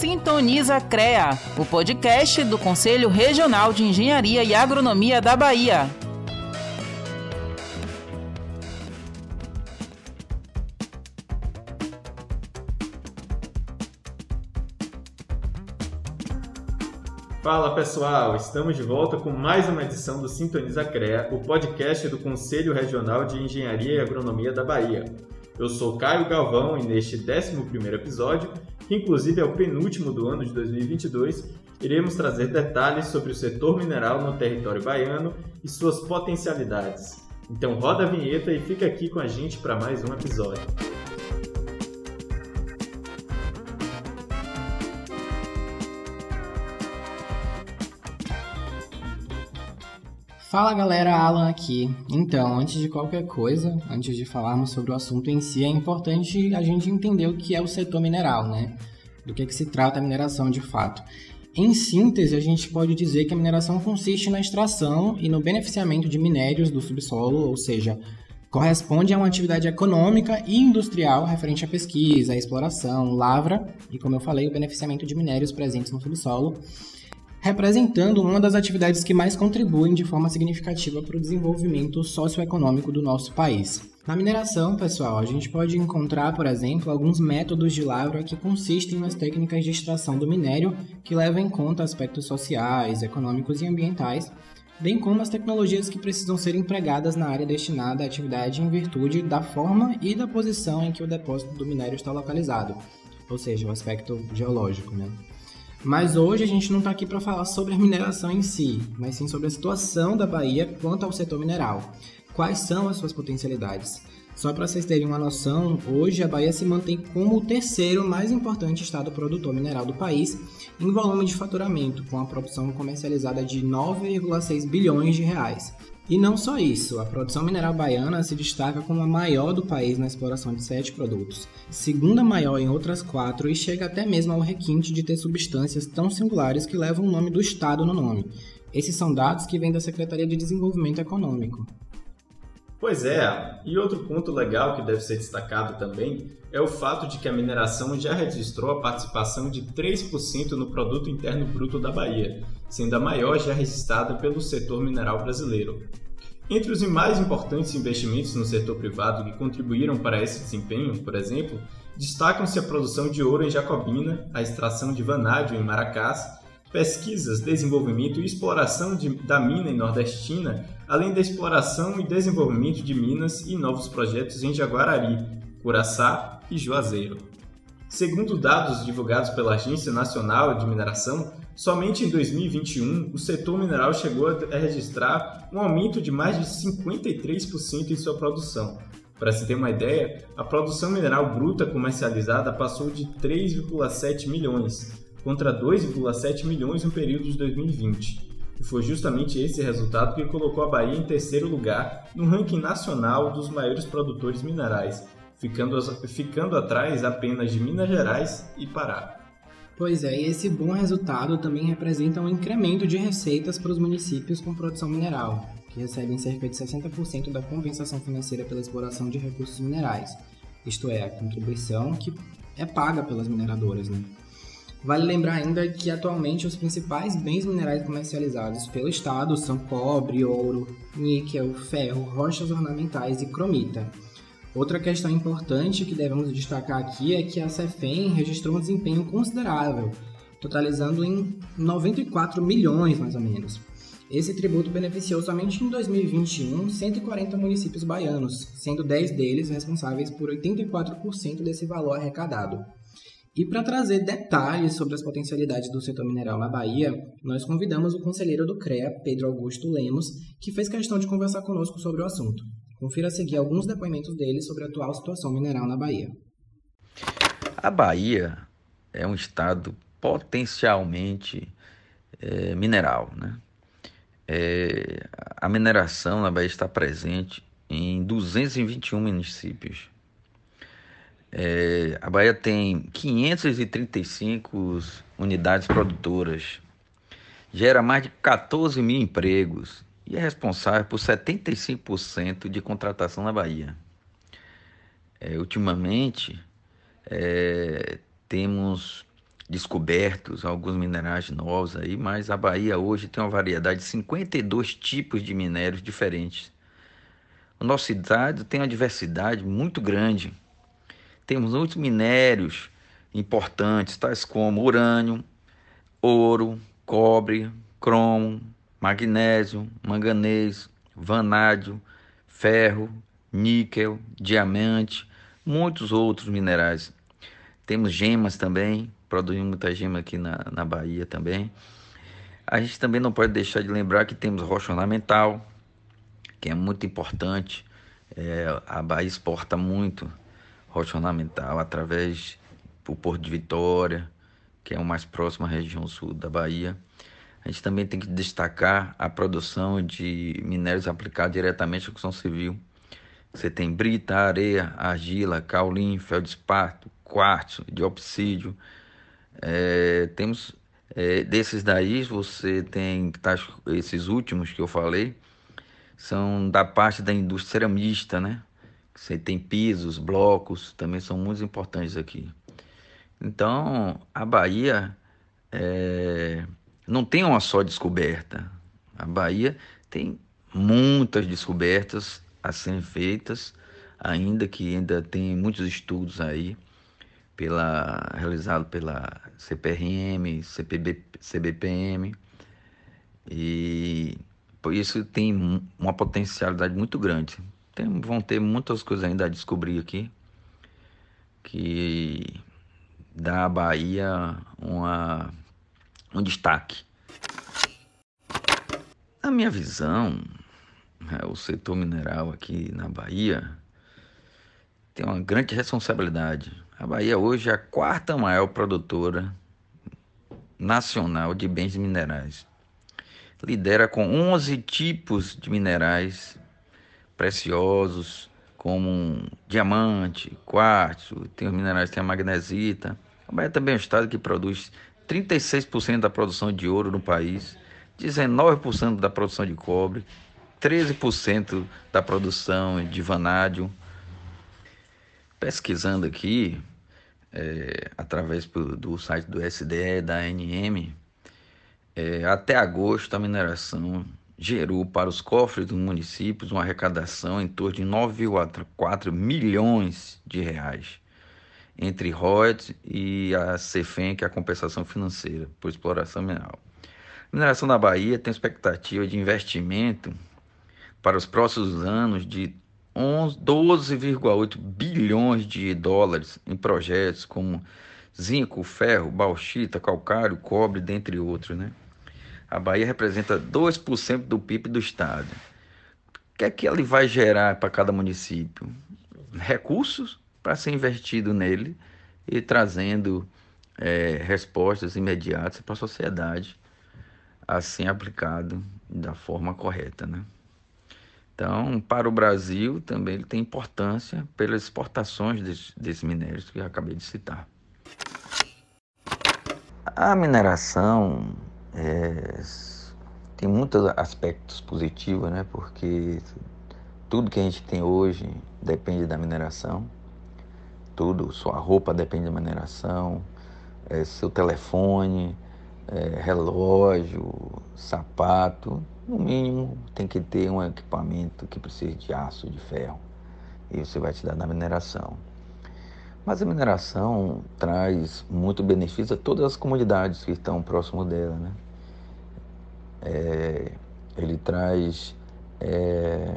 Sintoniza CREA, o podcast do Conselho Regional de Engenharia e Agronomia da Bahia. Fala pessoal, estamos de volta com mais uma edição do Sintoniza CREA, o podcast do Conselho Regional de Engenharia e Agronomia da Bahia. Eu sou Caio Galvão e neste 11 episódio, que inclusive é o penúltimo do ano de 2022, iremos trazer detalhes sobre o setor mineral no território baiano e suas potencialidades. Então roda a vinheta e fica aqui com a gente para mais um episódio. Fala galera, Alan aqui. Então, antes de qualquer coisa, antes de falarmos sobre o assunto em si, é importante a gente entender o que é o setor mineral, né? Do que, é que se trata a mineração de fato. Em síntese, a gente pode dizer que a mineração consiste na extração e no beneficiamento de minérios do subsolo, ou seja, corresponde a uma atividade econômica e industrial referente à pesquisa, à exploração, lavra e, como eu falei, o beneficiamento de minérios presentes no subsolo representando uma das atividades que mais contribuem de forma significativa para o desenvolvimento socioeconômico do nosso país. Na mineração, pessoal, a gente pode encontrar, por exemplo, alguns métodos de lavra que consistem nas técnicas de extração do minério que levam em conta aspectos sociais, econômicos e ambientais, bem como as tecnologias que precisam ser empregadas na área destinada à atividade em virtude da forma e da posição em que o depósito do minério está localizado, ou seja, o aspecto geológico, né? Mas hoje a gente não está aqui para falar sobre a mineração em si, mas sim sobre a situação da Bahia quanto ao setor mineral. Quais são as suas potencialidades? Só para vocês terem uma noção, hoje a Bahia se mantém como o terceiro mais importante estado produtor mineral do país em volume de faturamento, com a produção comercializada de 9,6 bilhões de reais. E não só isso, a produção mineral baiana se destaca como a maior do país na exploração de sete produtos, segunda maior em outras quatro e chega até mesmo ao requinte de ter substâncias tão singulares que levam o nome do estado no nome. Esses são dados que vêm da Secretaria de Desenvolvimento Econômico. Pois é, e outro ponto legal que deve ser destacado também é o fato de que a mineração já registrou a participação de 3% no produto interno bruto da Bahia, sendo a maior já registrada pelo setor mineral brasileiro. Entre os mais importantes investimentos no setor privado que contribuíram para esse desempenho, por exemplo, destacam-se a produção de ouro em Jacobina, a extração de vanádio em Maracás, pesquisas, desenvolvimento e exploração de, da mina em Nordestina, além da exploração e desenvolvimento de minas e novos projetos em Jaguarari, Curaçá e Juazeiro. Segundo dados divulgados pela Agência Nacional de Mineração, somente em 2021 o setor mineral chegou a registrar um aumento de mais de 53% em sua produção. Para se ter uma ideia, a produção mineral bruta comercializada passou de 3,7 milhões, contra 2,7 milhões no período de 2020. E foi justamente esse resultado que colocou a Bahia em terceiro lugar no ranking nacional dos maiores produtores minerais, ficando, ficando atrás apenas de Minas Gerais e Pará. Pois é, e esse bom resultado também representa um incremento de receitas para os municípios com produção mineral, que recebem cerca de 60% da compensação financeira pela exploração de recursos minerais, isto é, a contribuição que é paga pelas mineradoras. Né? Vale lembrar ainda que atualmente os principais bens minerais comercializados pelo Estado são cobre, ouro, níquel, ferro, rochas ornamentais e cromita Outra questão importante que devemos destacar aqui é que a CEFEM registrou um desempenho considerável, totalizando em 94 milhões mais ou menos. Esse tributo beneficiou somente em 2021 140 municípios baianos, sendo 10 deles responsáveis por 84% desse valor arrecadado. E para trazer detalhes sobre as potencialidades do setor mineral na Bahia, nós convidamos o conselheiro do CREA, Pedro Augusto Lemos, que fez questão de conversar conosco sobre o assunto. Confira a seguir alguns depoimentos dele sobre a atual situação mineral na Bahia. A Bahia é um estado potencialmente é, mineral. Né? É, a mineração na Bahia está presente em 221 municípios. É, a Bahia tem 535 unidades produtoras, gera mais de 14 mil empregos e é responsável por 75% de contratação na Bahia. É, ultimamente, é, temos descobertos alguns minerais novos aí, mas a Bahia hoje tem uma variedade de 52 tipos de minérios diferentes. O nosso estado tem uma diversidade muito grande. Temos muitos minérios importantes, tais como urânio, ouro, cobre, cromo, magnésio, manganês, vanádio, ferro, níquel, diamante, muitos outros minerais. Temos gemas também, produzimos muita gema aqui na, na Bahia também. A gente também não pode deixar de lembrar que temos rocha ornamental, que é muito importante. É, a Bahia exporta muito rocha ornamental através do Porto de Vitória, que é o mais próximo à região sul da Bahia. A gente também tem que destacar a produção de minérios aplicados diretamente à construção civil. Você tem brita, areia, argila, caulim, feldespato, quartzo, diopsídio, é, temos é, desses daí, você tem tá, esses últimos que eu falei, são da parte da indústria ceramista, né? Você tem pisos, blocos, também são muito importantes aqui. Então, a Bahia é, não tem uma só descoberta. A Bahia tem muitas descobertas a serem feitas, ainda que ainda tem muitos estudos aí pela, realizado pela CPRM, CPB, CBPM, e por isso tem uma potencialidade muito grande. Tem, vão ter muitas coisas ainda a descobrir aqui, que dá à Bahia uma, um destaque. Na minha visão, né, o setor mineral aqui na Bahia tem uma grande responsabilidade a Bahia hoje é a quarta maior produtora nacional de bens minerais. Lidera com 11 tipos de minerais preciosos, como diamante, quartzo, tem os minerais, tem a magnesita. A Bahia também é um estado que produz 36% da produção de ouro no país, 19% da produção de cobre, 13% da produção de vanádio. Pesquisando aqui, é, através do site do SDE, da ANM, é, até agosto a mineração gerou para os cofres dos municípios uma arrecadação em torno de 9,4 milhões de reais, entre royalties e a CEFEM, que é a compensação financeira por exploração mineral. A mineração da Bahia tem expectativa de investimento para os próximos anos de 12,8 bilhões de dólares em projetos como zinco, ferro, bauxita, calcário, cobre, dentre outros. Né? A Bahia representa 2% do PIB do estado. O que é que ele vai gerar para cada município? Recursos para ser investido nele e trazendo é, respostas imediatas para a sociedade, assim aplicado da forma correta. Né? Então, para o Brasil também ele tem importância pelas exportações desses, desses minérios que eu acabei de citar. A mineração é, tem muitos aspectos positivos, né? Porque tudo que a gente tem hoje depende da mineração. Tudo, sua roupa depende da mineração, é, seu telefone, é, relógio, sapato, no mínimo tem que ter um equipamento que precise de aço, de ferro. E você vai te dar na mineração. Mas a mineração traz muito benefício a todas as comunidades que estão próximo dela, né? É, ele traz é,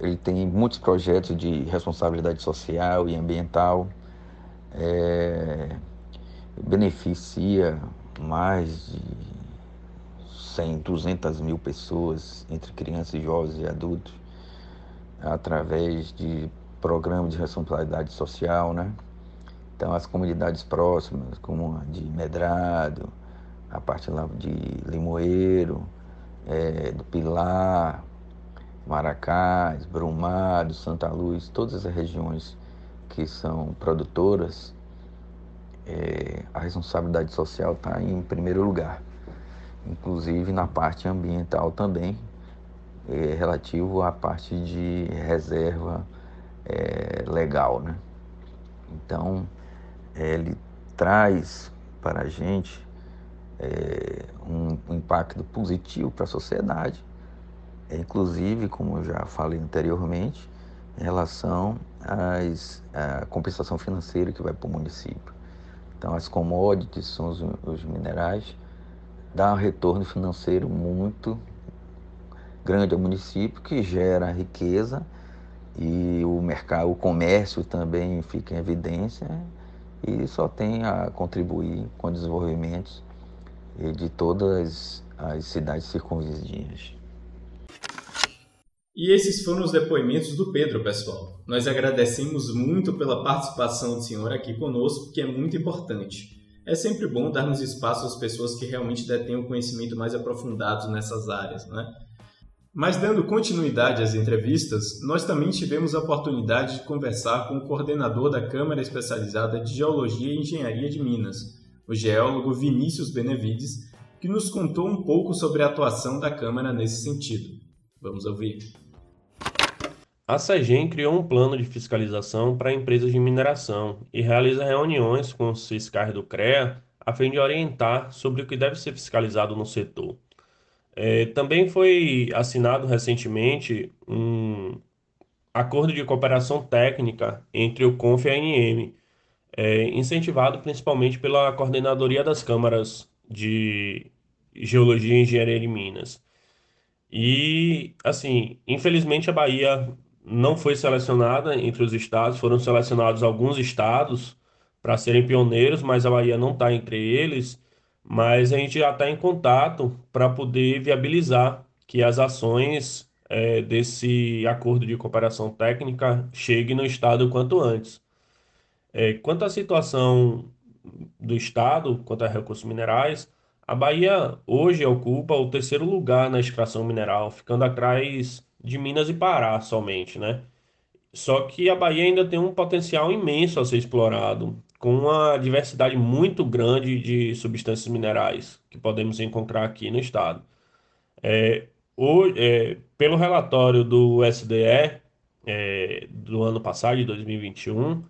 ele tem muitos projetos de responsabilidade social e ambiental, é, beneficia mais de 100, 200 mil pessoas, entre crianças, jovens e adultos, através de programas de responsabilidade social, né? Então, as comunidades próximas, como a de Medrado, a parte lá de Limoeiro, é, do Pilar, Maracás, Brumado, Santa Luz, todas as regiões que são produtoras, é, a responsabilidade social está em primeiro lugar inclusive na parte ambiental também, é, relativo à parte de reserva é, legal. Né? Então, ele traz para a gente é, um, um, impacto positivo para a sociedade, é, inclusive, como eu já falei anteriormente, em relação às, à compensação financeira que vai para o município. Então, as commodities, são os, os minerais, dá um retorno financeiro muito grande ao município, que gera riqueza e o mercado, o comércio também fica em evidência e só tem a contribuir com o desenvolvimento de todas as cidades circunvizinhas. E esses foram os depoimentos do Pedro, pessoal. Nós agradecemos muito pela participação do senhor aqui conosco, que é muito importante. É sempre bom darmos espaço às pessoas que realmente detêm o conhecimento mais aprofundado nessas áreas, né? Mas dando continuidade às entrevistas, nós também tivemos a oportunidade de conversar com o coordenador da Câmara Especializada de Geologia e Engenharia de Minas, o geólogo Vinícius Benevides, que nos contou um pouco sobre a atuação da Câmara nesse sentido. Vamos ouvir. A SEGEM criou um plano de fiscalização para empresas de mineração e realiza reuniões com os fiscais do CREA a fim de orientar sobre o que deve ser fiscalizado no setor. É, também foi assinado recentemente um acordo de cooperação técnica entre o CONF e a ANM, é, incentivado principalmente pela Coordenadoria das Câmaras de Geologia e Engenharia de Minas. E, assim, infelizmente a Bahia não foi selecionada entre os estados, foram selecionados alguns estados para serem pioneiros, mas a Bahia não está entre eles mas a gente já está em contato para poder viabilizar que as ações é, desse acordo de cooperação técnica cheguem no Estado o quanto antes. É, quanto à situação do Estado, quanto a recursos minerais, a Bahia hoje ocupa o terceiro lugar na extração mineral, ficando atrás de Minas e Pará somente, né? Só que a Bahia ainda tem um potencial imenso a ser explorado com uma diversidade muito grande de substâncias minerais que podemos encontrar aqui no estado. É, o, é, pelo relatório do SDE é, do ano passado, de 2021,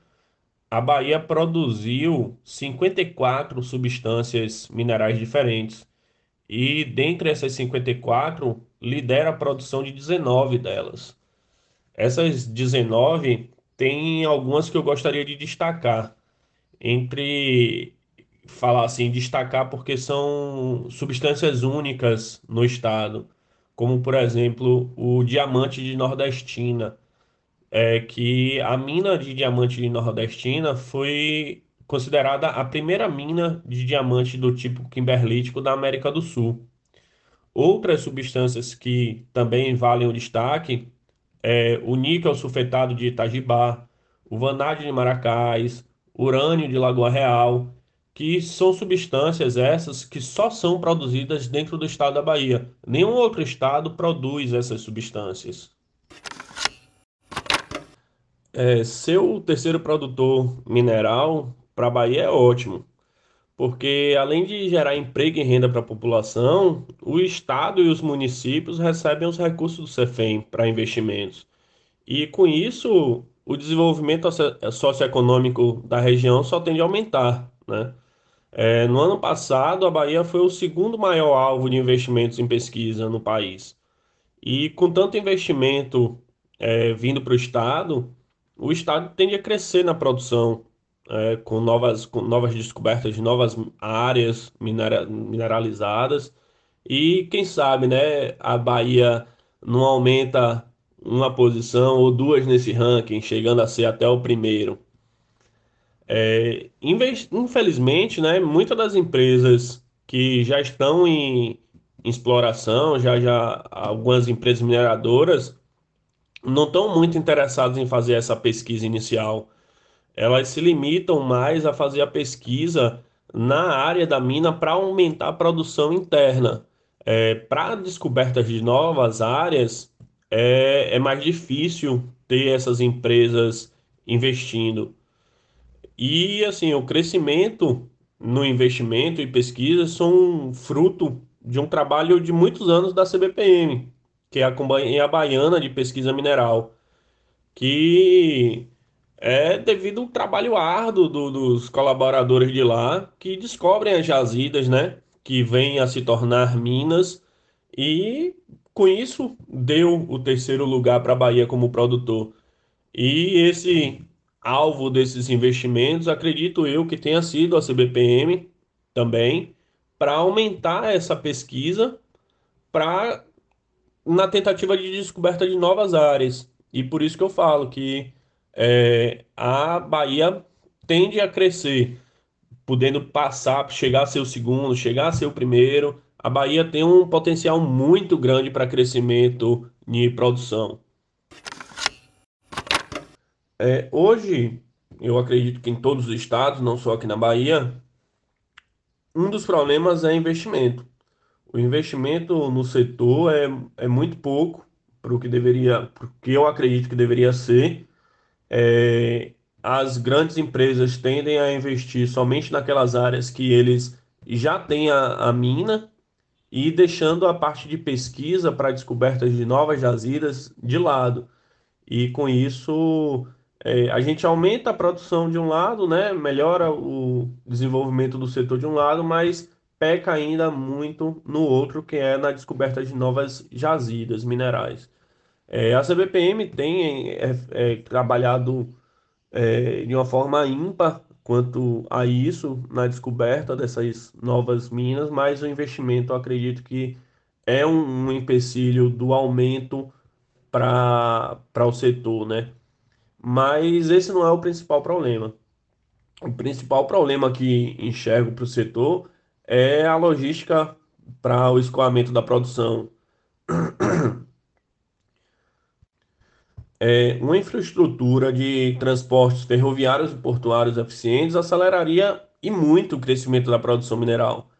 a Bahia produziu 54 substâncias minerais diferentes. E dentre essas 54, lidera a produção de 19 delas. Essas 19 tem algumas que eu gostaria de destacar entre falar assim, destacar porque são substâncias únicas no estado, como por exemplo o diamante de Nordestina, é que a mina de diamante de Nordestina foi considerada a primeira mina de diamante do tipo kimberlítico da América do Sul. Outras substâncias que também valem o destaque é o níquel sulfetado de Itajibá, o vanádio de Maracás, urânio de Lagoa Real, que são substâncias essas que só são produzidas dentro do estado da Bahia. Nenhum outro estado produz essas substâncias. É, ser o terceiro produtor mineral para a Bahia é ótimo, porque além de gerar emprego e renda para a população, o estado e os municípios recebem os recursos do CEFEM para investimentos. E com isso, o desenvolvimento socioeconômico da região só tende a aumentar, né? É, no ano passado, a Bahia foi o segundo maior alvo de investimentos em pesquisa no país. E com tanto investimento é, vindo para o Estado, o Estado tende a crescer na produção, é, com, novas, com novas descobertas de novas áreas minera, mineralizadas. E quem sabe, né, a Bahia não aumenta uma posição ou duas nesse ranking, chegando a ser até o primeiro. É, infelizmente, né, muitas das empresas que já estão em, exploração, já já algumas empresas mineradoras não estão muito interessadas em fazer essa pesquisa inicial. Elas se limitam mais a fazer a pesquisa na área da mina para aumentar a produção interna. É, para descobertas de novas áreas, é, é mais difícil ter essas empresas investindo. E assim, o crescimento no investimento e pesquisa são fruto de um trabalho de muitos anos da CBPM, que é a Companhia Baiana de Pesquisa Mineral, que é devido ao trabalho árduo do, dos colaboradores de lá que descobrem as jazidas, né? Que vêm a se tornar minas e com isso deu o terceiro lugar para a Bahia como produtor. E esse alvo desses investimentos, acredito eu que tenha sido a CBPM também, para aumentar essa pesquisa para na tentativa de descoberta de novas áreas. E por isso que eu falo que é, a Bahia tende a crescer, podendo passar, chegar a ser o segundo, chegar a ser o primeiro. A Bahia tem um potencial muito grande para crescimento de produção. É, hoje, eu acredito que em todos os estados, não só aqui na Bahia, um dos problemas é investimento. O investimento no setor é, é muito pouco para o que deveria, porque eu acredito que deveria ser. É, as grandes empresas tendem a investir somente naquelas áreas que eles já têm a, a mina e deixando a parte de pesquisa para descobertas de novas jazidas de lado. E com isso é, a gente aumenta a produção de um lado, né, melhora o desenvolvimento do setor de um lado, mas peca ainda muito no outro, que é na descoberta de novas jazidas minerais. É, a CBPM tem é, é, trabalhado é, de uma forma ímpar quanto a isso, na descoberta dessas novas minas, mas o investimento, acredito que é um, um empecilho do aumento para o setor, né? Mas esse não é o principal problema. O principal problema que enxergo para o setor é a logística para o escoamento da produção. É, uma infraestrutura de transportes ferroviários e portuários eficientes aceleraria e muito o crescimento da produção mineral.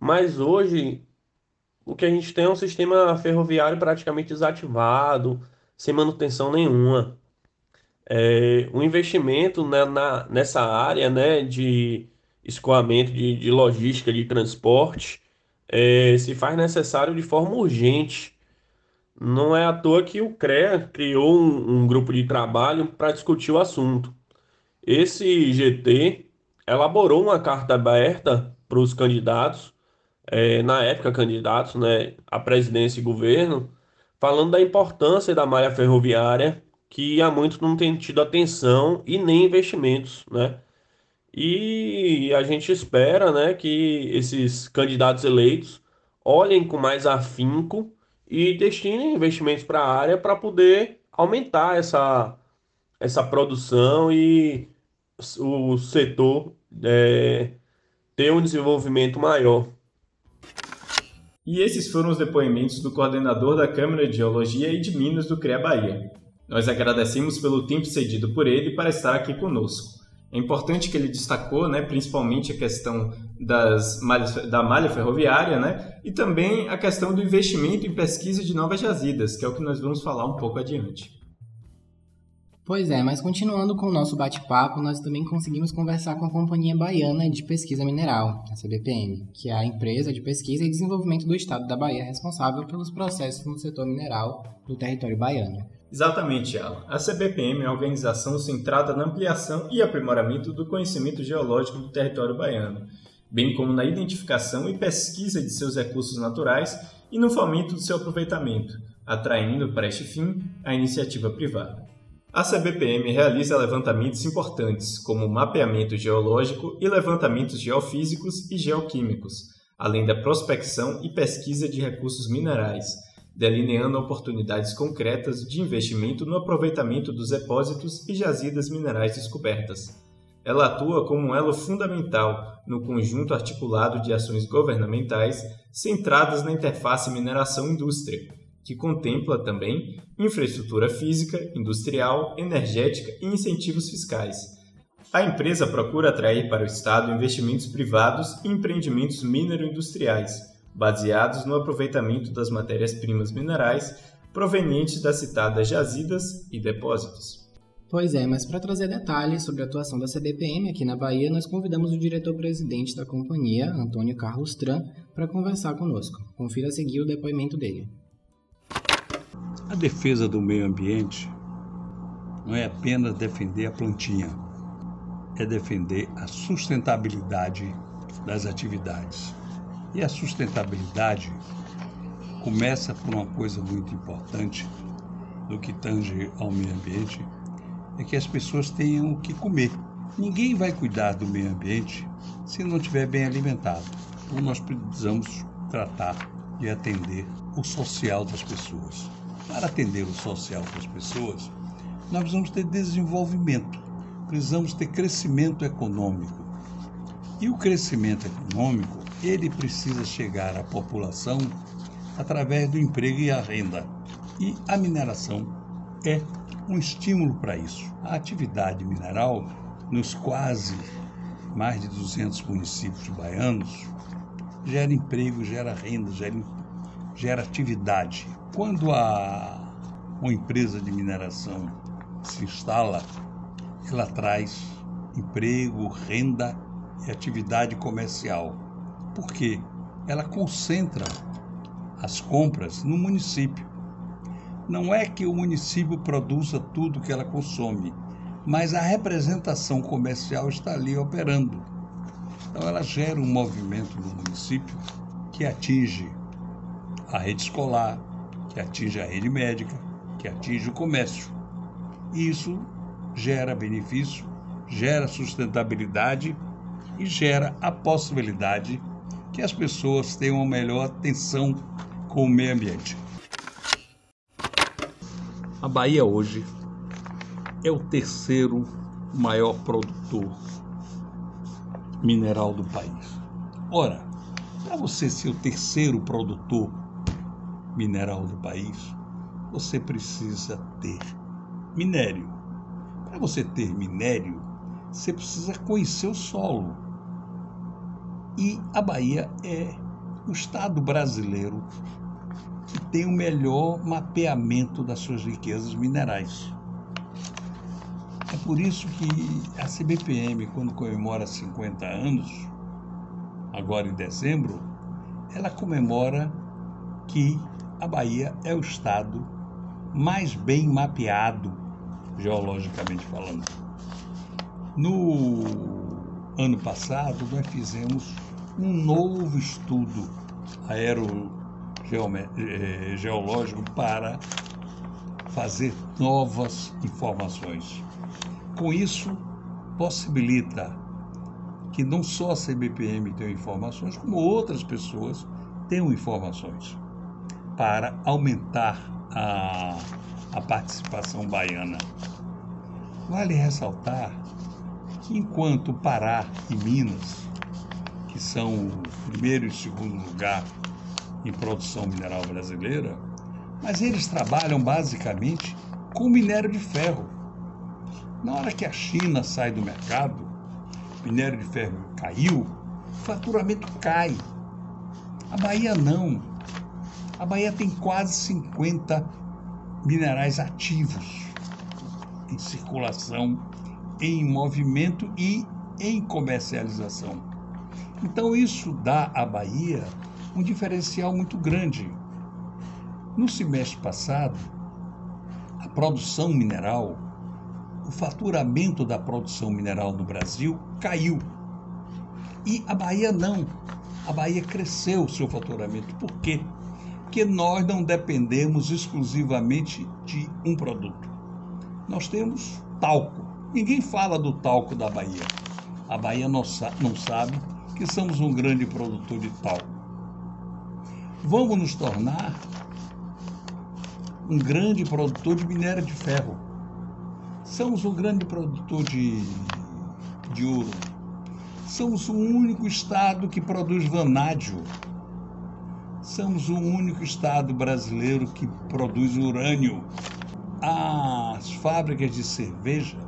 Mas hoje, o que a gente tem é um sistema ferroviário praticamente desativado, sem manutenção nenhuma é, um investimento né, na, nessa área né, de escoamento, de, de logística, de transporte, é, se faz necessário de forma urgente. Não é à toa que o CREA criou um, um grupo de trabalho para discutir o assunto. Esse GT elaborou uma carta aberta para os candidatos, é, na época candidatos né, à presidência e governo, falando da importância da malha ferroviária que há muito não tem tido atenção e nem investimentos, né? E a gente espera, né, que esses candidatos eleitos olhem com mais afinco e destinem investimentos para a área para poder aumentar essa, essa produção e o setor é, ter um desenvolvimento maior. E esses foram os depoimentos do coordenador da Câmara de Geologia e de Minas do CREA Bahia, nós agradecemos pelo tempo cedido por ele para estar aqui conosco. É importante que ele destacou, né, principalmente a questão das malhas, da malha ferroviária, né, e também a questão do investimento em pesquisa de novas jazidas, que é o que nós vamos falar um pouco adiante. Pois é, mas continuando com o nosso bate-papo, nós também conseguimos conversar com a Companhia Baiana de Pesquisa Mineral, a CBPM, que é a empresa de pesquisa e desenvolvimento do estado da Bahia responsável pelos processos no setor mineral do território baiano. Exatamente, Alan. A CBPM é a organização centrada na ampliação e aprimoramento do conhecimento geológico do território baiano, bem como na identificação e pesquisa de seus recursos naturais e no fomento do seu aproveitamento, atraindo para este fim a iniciativa privada. A CBPM realiza levantamentos importantes, como mapeamento geológico e levantamentos geofísicos e geoquímicos, além da prospecção e pesquisa de recursos minerais, delineando oportunidades concretas de investimento no aproveitamento dos depósitos e jazidas minerais descobertas. Ela atua como um elo fundamental no conjunto articulado de ações governamentais centradas na interface mineração-indústria, que contempla também infraestrutura física, industrial, energética e incentivos fiscais. A empresa procura atrair para o Estado investimentos privados e empreendimentos minero-industriais, baseados no aproveitamento das matérias-primas minerais provenientes das citadas jazidas e depósitos. Pois é, mas para trazer detalhes sobre a atuação da CBPM aqui na Bahia, nós convidamos o diretor-presidente da companhia, Antônio Carlos Tran, para conversar conosco. Confira a seguir o depoimento dele. A defesa do meio ambiente não é apenas defender a plantinha, é defender a sustentabilidade das atividades. E a sustentabilidade começa por uma coisa muito importante no que tange ao meio ambiente, é que as pessoas tenham o que comer. Ninguém vai cuidar do meio ambiente se não estiver bem alimentado. Então nós precisamos tratar de atender o social das pessoas. Para atender o social das pessoas, nós precisamos ter desenvolvimento, precisamos ter crescimento econômico. E o crescimento econômico, ele precisa chegar à população através do emprego e a renda. E a mineração é um estímulo para isso. A atividade mineral nos quase mais de 200 municípios baianos gera emprego, gera renda, gera, gera atividade. Quando a, uma empresa de mineração se instala, ela traz emprego, renda e atividade comercial. Por quê? Ela concentra as compras no município. Não é que o município produza tudo que ela consome, mas a representação comercial está ali operando. Então ela gera um movimento no município que atinge a rede escolar, que atinge a rede médica, que atinge o comércio. Isso gera benefício, gera sustentabilidade e gera a possibilidade que as pessoas tenham uma melhor atenção com o meio ambiente. A Bahia hoje é o terceiro maior produtor mineral do país. Ora, para você ser o terceiro produtor mineral do país, você precisa ter minério. Para você ter minério, você precisa conhecer o solo. E a Bahia é o estado brasileiro que tem o melhor mapeamento das suas riquezas minerais. É por isso que a CBPM, quando comemora 50 anos, agora em dezembro, ela comemora que a Bahia é o estado mais bem mapeado, geologicamente falando. No ano passado, nós fizemos um novo estudo aerogeológico eh, para fazer novas informações. Com isso, possibilita que não só a CBPM tenha informações, como outras pessoas tenham informações para aumentar a, a participação baiana. Vale ressaltar que enquanto Pará e Minas, que são o primeiro e segundo lugar em produção mineral brasileira, mas eles trabalham basicamente com minério de ferro. Na hora que a China sai do mercado, minério de ferro caiu, o faturamento cai. A Bahia não. A Bahia tem quase 50 minerais ativos em circulação, em movimento e em comercialização. Então isso dá à Bahia um diferencial muito grande. No semestre passado, a produção mineral, o faturamento da produção mineral no Brasil caiu. E a Bahia não. A Bahia cresceu o seu faturamento. Por quê? Porque nós não dependemos exclusivamente de um produto. Nós temos talco. Ninguém fala do talco da Bahia. A Bahia não, sabe que somos um grande produtor de talco vamos nos tornar um grande produtor de minério de ferro. Somos um grande produtor de, de ouro. Somos o único estado que produz vanádio. Somos o único estado brasileiro que produz urânio. As fábricas de cerveja,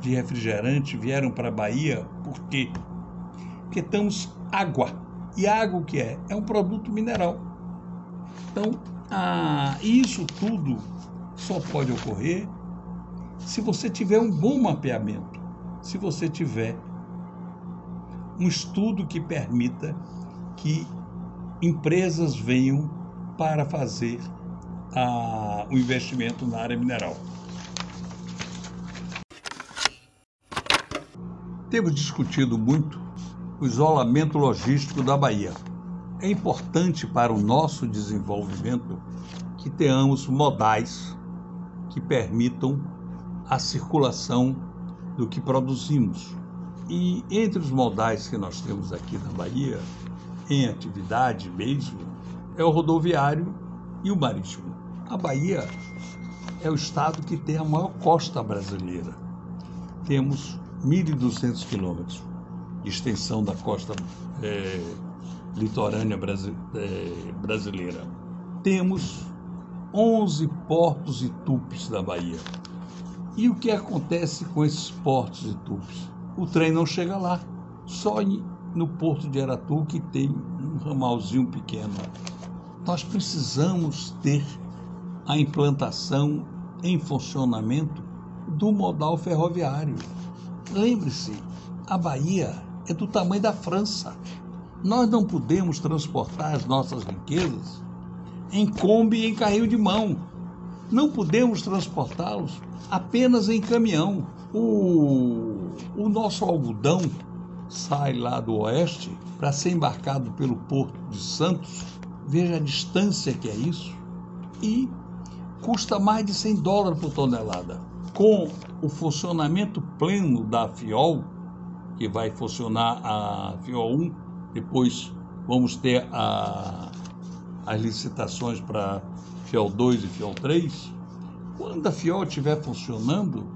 de refrigerante vieram para a Bahia por quê? Porque temos água. E água o que é? É um produto mineral. Então, ah, isso tudo só pode ocorrer se você tiver um bom mapeamento, se você tiver um estudo que permita que empresas venham para fazer o investimento na área mineral. Temos discutido muito o isolamento logístico da Bahia. É importante para o nosso desenvolvimento que tenhamos modais que permitam a circulação do que produzimos. E entre os modais que nós temos aqui na Bahia, em atividade mesmo, é o rodoviário e o marítimo. A Bahia é o estado que tem a maior costa brasileira. Temos 1.200 quilômetros de extensão da costa é, litorânea é, brasileira. Temos 11 portos e tupes da Bahia. E o que acontece com esses portos e tupes? O trem não chega lá. Só no porto de Aratu que tem um ramalzinho pequeno. Nós precisamos ter a implantação em funcionamento do modal ferroviário. Lembre-se, a Bahia é do tamanho da França. Nós não podemos transportar as nossas riquezas em Kombi e em carrinho de mão. Não podemos transportá-los apenas em caminhão. O, o nosso algodão sai lá do oeste para ser embarcado pelo porto de Santos. Veja a distância que é isso. E custa mais de 100 dólares por tonelada. Com o funcionamento pleno da FIOL, que vai funcionar a FIOL 1, depois vamos ter a, as licitações para FIOL 2 e FIOL 3. Quando a FIOL estiver funcionando,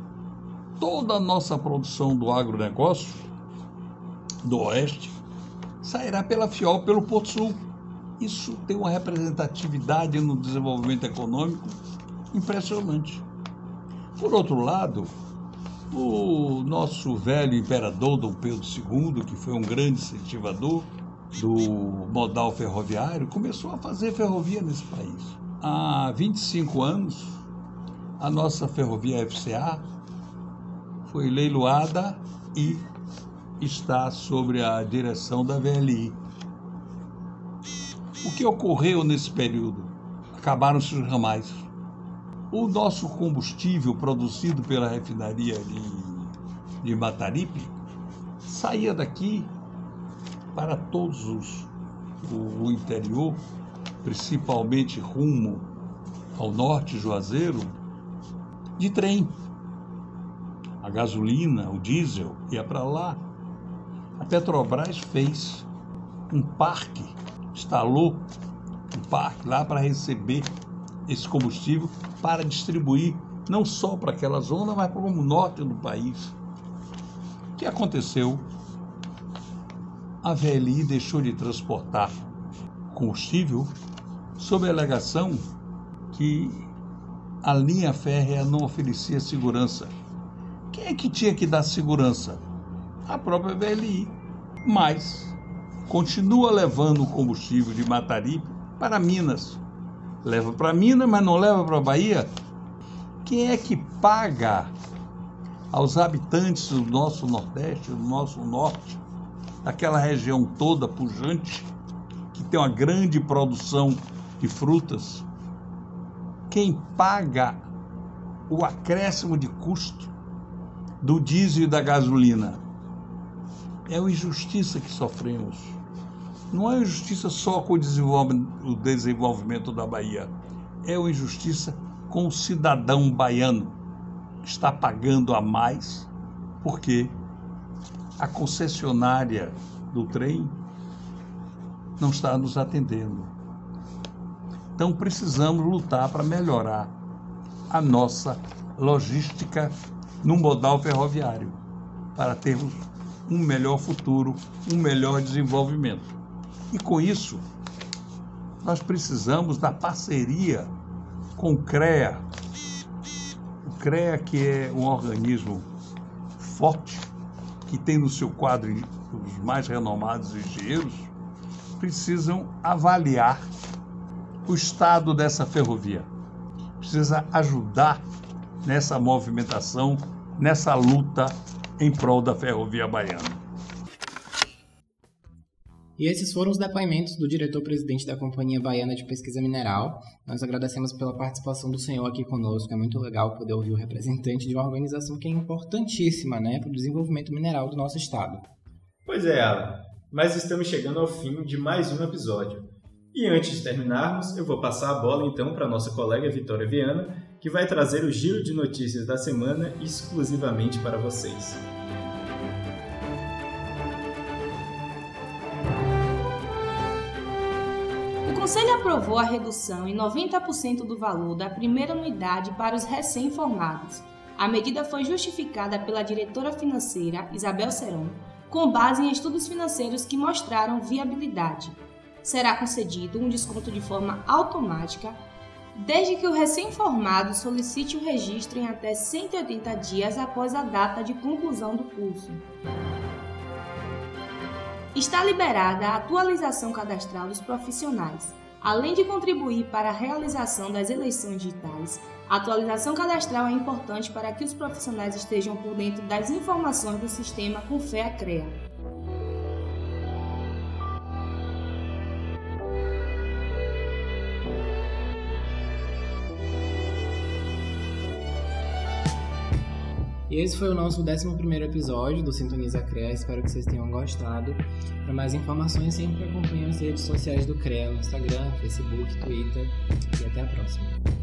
toda a nossa produção do agronegócio do Oeste sairá pela FIOL, pelo Porto Sul. Isso tem uma representatividade no desenvolvimento econômico impressionante. Por outro lado, o nosso velho imperador Dom Pedro II, que foi um grande incentivador do modal ferroviário, começou a fazer ferrovia nesse país. Há 25 anos, a nossa ferrovia FCA foi leiloada e está sobre a direção da VLI. O que ocorreu nesse período? Acabaram-se os ramais. O nosso combustível produzido pela refinaria de, de Mataripe saía daqui para todos os o, o interior, principalmente rumo ao norte Juazeiro, de trem. A gasolina, o diesel ia para lá. A Petrobras fez um parque, instalou um parque lá para receber esse combustível para distribuir não só para aquela zona, mas para o norte do país. O que aconteceu? A VLI deixou de transportar combustível sob a alegação que a linha férrea não oferecia segurança. Quem é que tinha que dar segurança? A própria VLI. Mas continua levando o combustível de Mataripe para Minas leva para Minas, mas não leva para Bahia? Quem é que paga aos habitantes do nosso Nordeste, do nosso Norte, daquela região toda pujante, que tem uma grande produção de frutas? Quem paga o acréscimo de custo do diesel e da gasolina? É a injustiça que sofremos não é injustiça só com o desenvolvimento, da Bahia, é uma injustiça com o cidadão baiano que está pagando a mais porque a concessionária do trem não está nos atendendo. Então precisamos lutar para melhorar a nossa logística no modal ferroviário, para termos um melhor futuro, um melhor desenvolvimento. E com isso, nós precisamos da parceria com o CREA. O CREA, que é um organismo forte, que tem no seu quadro os mais renomados engenheiros, precisam avaliar o estado dessa ferrovia. Precisa ajudar nessa movimentação, nessa luta em prol da ferrovia baiana. E esses foram os depoimentos do diretor-presidente da Companhia Baiana de Pesquisa Mineral. Nós agradecemos pela participação do senhor aqui conosco. É muito legal poder ouvir o representante de uma organização que é importantíssima né, para o desenvolvimento mineral do nosso estado. Pois é, Alan. Mas estamos chegando ao fim de mais um episódio. E antes de terminarmos, eu vou passar a bola então para nossa colega Vitória Viana, que vai trazer o giro de notícias da semana exclusivamente para vocês. Conselho aprovou a redução em 90% do valor da primeira unidade para os recém-formados. A medida foi justificada pela diretora financeira Isabel Seron, com base em estudos financeiros que mostraram viabilidade será concedido um desconto de forma automática, desde que o recém-formado solicite o registro em até 180 dias após a data de conclusão do curso. Está liberada a atualização cadastral dos profissionais. Além de contribuir para a realização das eleições digitais, a atualização cadastral é importante para que os profissionais estejam por dentro das informações do sistema com CREA. E esse foi o nosso 11 episódio do Sintoniza CREA. Espero que vocês tenham gostado. Para mais informações, sempre acompanhe as redes sociais do CREA no Instagram, Facebook, Twitter. E até a próxima.